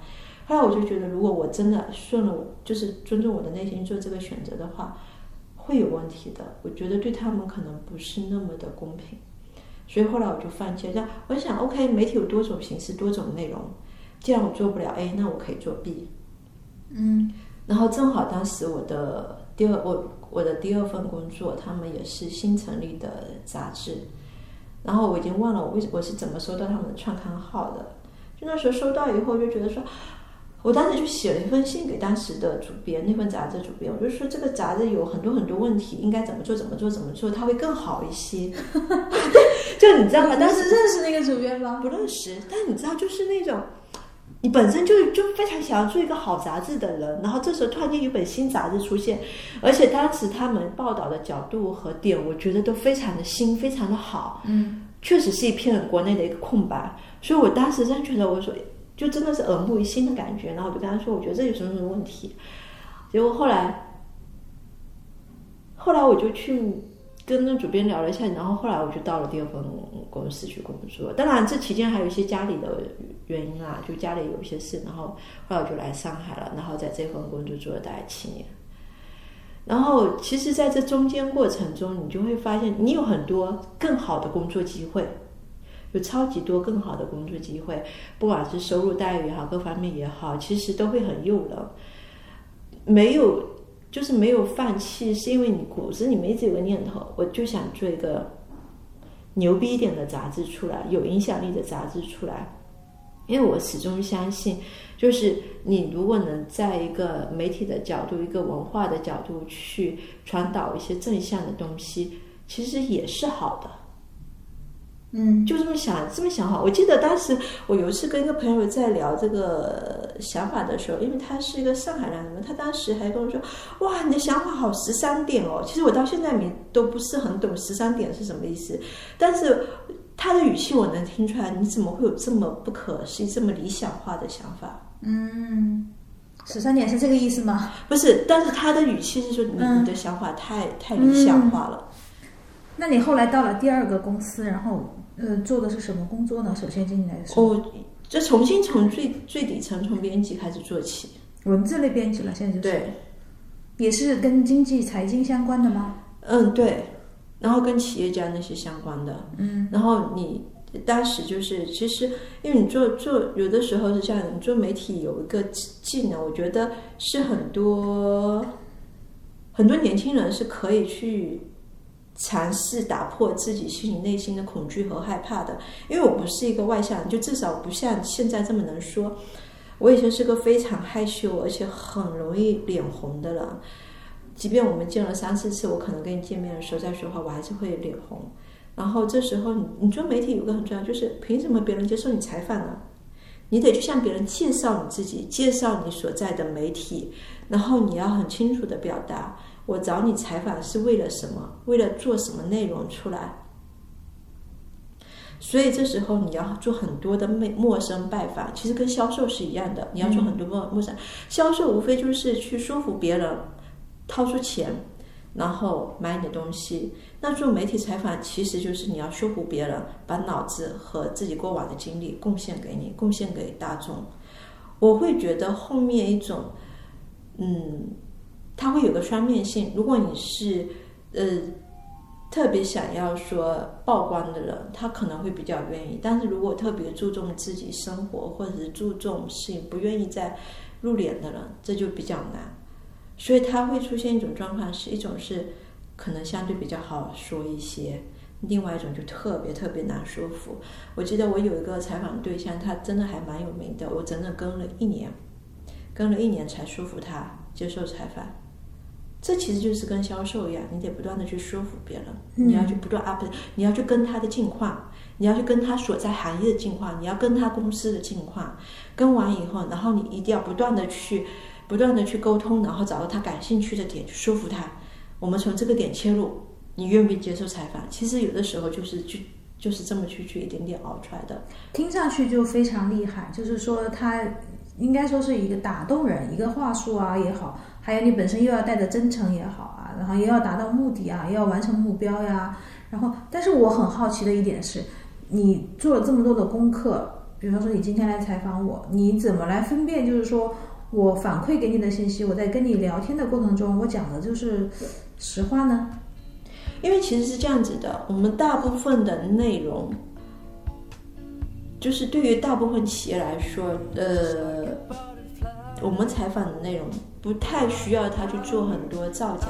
后来我就觉得，如果我真的顺了，就是尊重我的内心做这个选择的话，会有问题的。我觉得对他们可能不是那么的公平。所以后来我就放弃了。我想，OK，媒体有多种形式，多种内容。既然我做不了 A，那我可以做 B。嗯，然后正好当时我的第二我我的第二份工作，他们也是新成立的杂志。然后我已经忘了我为我是怎么收到他们的创刊号的。就那时候收到以后，就觉得说，我当时就写了一封信给当时的主编，那份杂志主编，我就说这个杂志有很多很多问题，应该怎么做怎么做怎么做，它会更好一些。(laughs) 就你知道吗？当时认识那个主编吗？不认识，但你知道，就是那种。你本身就就非常想要做一个好杂志的人，然后这时候突然间有本新杂志出现，而且当时他们报道的角度和点，我觉得都非常的新，非常的好，嗯，确实是一片国内的一个空白，所以我当时真觉得，我说就真的是耳目一新的感觉，然后我就跟他说，我觉得这有什么什么问题，结果后来，后来我就去。跟那主编聊了一下，然后后来我就到了第二份公司去工作。当然，这期间还有一些家里的原因啊，就家里有一些事，然后后来我就来上海了，然后在这份工作做了大概七年。然后，其实在这中间过程中，你就会发现，你有很多更好的工作机会，有超级多更好的工作机会，不管是收入待遇也好，各方面也好，其实都会很诱人，没有。就是没有放弃，是因为你骨子里面一直有个念头，我就想做一个牛逼一点的杂志出来，有影响力的杂志出来。因为我始终相信，就是你如果能在一个媒体的角度、一个文化的角度去传导一些正向的东西，其实也是好的。嗯，就这么想，这么想好。我记得当时我有一次跟一个朋友在聊这个想法的时候，因为他是一个上海人嘛，他当时还跟我说：“哇，你的想法好十三点哦。”其实我到现在没都不是很懂十三点是什么意思，但是他的语气我能听出来，你怎么会有这么不可思议、这么理想化的想法？嗯，十三点是这个意思吗？不是，但是他的语气是说你你的想法太太理想化了。那你后来到了第二个公司，然后。呃，做的是什么工作呢？首先进来的时候，哦，就重新从最最底层从编辑开始做起，文字类编辑了，现在就是对，也是跟经济财经相关的吗？嗯，对，然后跟企业家那些相关的，嗯，然后你当时就是其实因为你做做有的时候是这样，你做媒体有一个技能，我觉得是很多很多年轻人是可以去。尝试打破自己心里内心的恐惧和害怕的，因为我不是一个外向人，就至少不像现在这么能说。我以前是个非常害羞，而且很容易脸红的人。即便我们见了三四次，我可能跟你见面的时候再说话，我还是会脸红。然后这时候，你你做媒体有个很重要，就是凭什么别人接受你采访呢？你得去向别人介绍你自己，介绍你所在的媒体，然后你要很清楚的表达。我找你采访是为了什么？为了做什么内容出来？所以这时候你要做很多的陌陌生拜访，其实跟销售是一样的。你要做很多陌陌生销售，无非就是去说服别人掏出钱，然后买你的东西。那做媒体采访，其实就是你要说服别人把脑子和自己过往的经历贡献给你，贡献给大众。我会觉得后面一种，嗯，它会有个双面性。如果你是呃特别想要说曝光的人，他可能会比较愿意；但是如果特别注重自己生活或者是注重性，不愿意再露脸的人，这就比较难。所以他会出现一种状况，是一种是可能相对比较好说一些，另外一种就特别特别难说服。我记得我有一个采访对象，他真的还蛮有名的，我整整跟了一年，跟了一年才说服他接受采访。这其实就是跟销售一样，你得不断的去说服别人，你要去不断 up，你要去跟他的近况，你要去跟他所在行业的近况，你要跟他公司的近况，跟完以后，然后你一定要不断的去。不断的去沟通，然后找到他感兴趣的点去说服他。我们从这个点切入，你愿不愿意接受采访？其实有的时候就是去就是这么去去一点点熬出来的。听上去就非常厉害，就是说他应该说是一个打动人，一个话术啊也好，还有你本身又要带着真诚也好啊，然后也要达到目的啊，又要完成目标呀。然后，但是我很好奇的一点是，你做了这么多的功课，比方说你今天来采访我，你怎么来分辨？就是说。我反馈给你的信息，我在跟你聊天的过程中，我讲的就是实话呢。因为其实是这样子的，我们大部分的内容，就是对于大部分企业来说，呃，我们采访的内容不太需要他去做很多造假，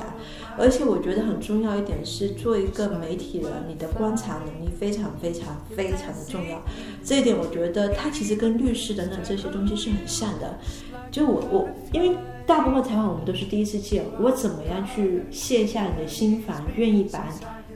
而且我觉得很重要一点是，做一个媒体人，你的观察能力非常非常非常的重要。这一点我觉得他其实跟律师等等这些东西是很像的。就我我，因为大部分采访我们都是第一次见，我怎么样去卸下你的心防，愿意把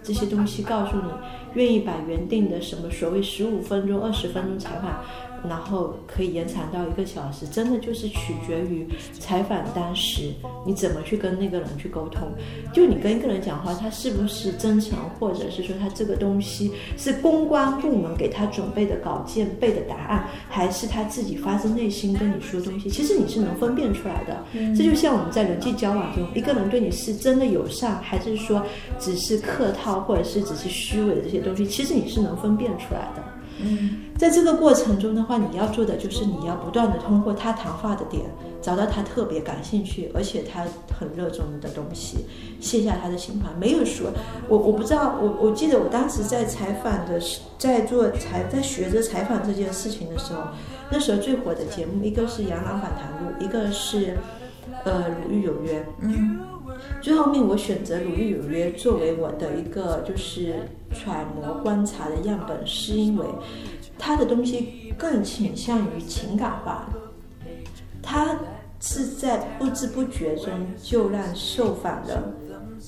这些东西告诉你，愿意把原定的什么所谓十五分钟、二十分钟采访。然后可以延长到一个小时，真的就是取决于采访当时你怎么去跟那个人去沟通。就你跟一个人讲话，他是不是真诚，或者是说他这个东西是公关部门给他准备的稿件背的答案，还是他自己发自内心跟你说东西？其实你是能分辨出来的。这就像我们在人际交往中，一个人对你是真的友善，还是说只是客套，或者是只是虚伪的这些东西，其实你是能分辨出来的。嗯，在这个过程中的话，你要做的就是你要不断的通过他谈话的点，找到他特别感兴趣，而且他很热衷的东西，卸下他的心防。没有说，我我不知道，我我记得我当时在采访的，在做采，在学着采访这件事情的时候，那时候最火的节目，一个是《杨澜访谈录》，一个是呃《鲁豫有约》。嗯。最后面我选择《鲁豫有约》作为我的一个就是揣摩观察的样本，是因为他的东西更倾向于情感化，他是在不知不觉中就让受访人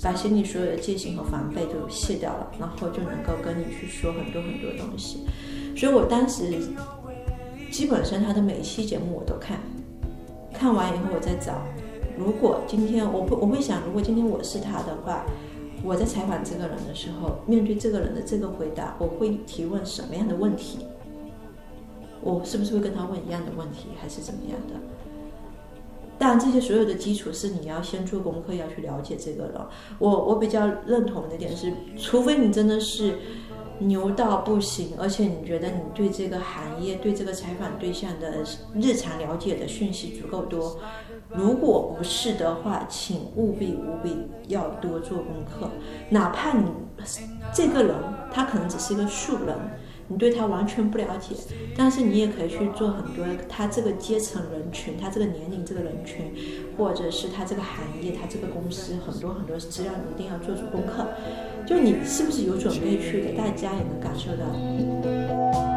把心里所有的戒心和防备就卸掉了，然后就能够跟你去说很多很多东西。所以我当时基本上他的每一期节目我都看，看完以后我再找。如果今天我不我会想，如果今天我是他的话，我在采访这个人的时候，面对这个人的这个回答，我会提问什么样的问题？我是不是会跟他问一样的问题，还是怎么样的？当然，这些所有的基础是你要先做功课，要去了解这个人。我我比较认同的点是，除非你真的是。牛到不行，而且你觉得你对这个行业、对这个采访对象的日常了解的讯息足够多？如果不是的话，请务必务必要多做功课。哪怕你这个人他可能只是一个素人，你对他完全不了解，但是你也可以去做很多他这个阶层人群、他这个年龄这个人群，或者是他这个行业、他这个公司很多很多资料，你一定要做足功课。就你是不是有准备去的？大家也能感受到。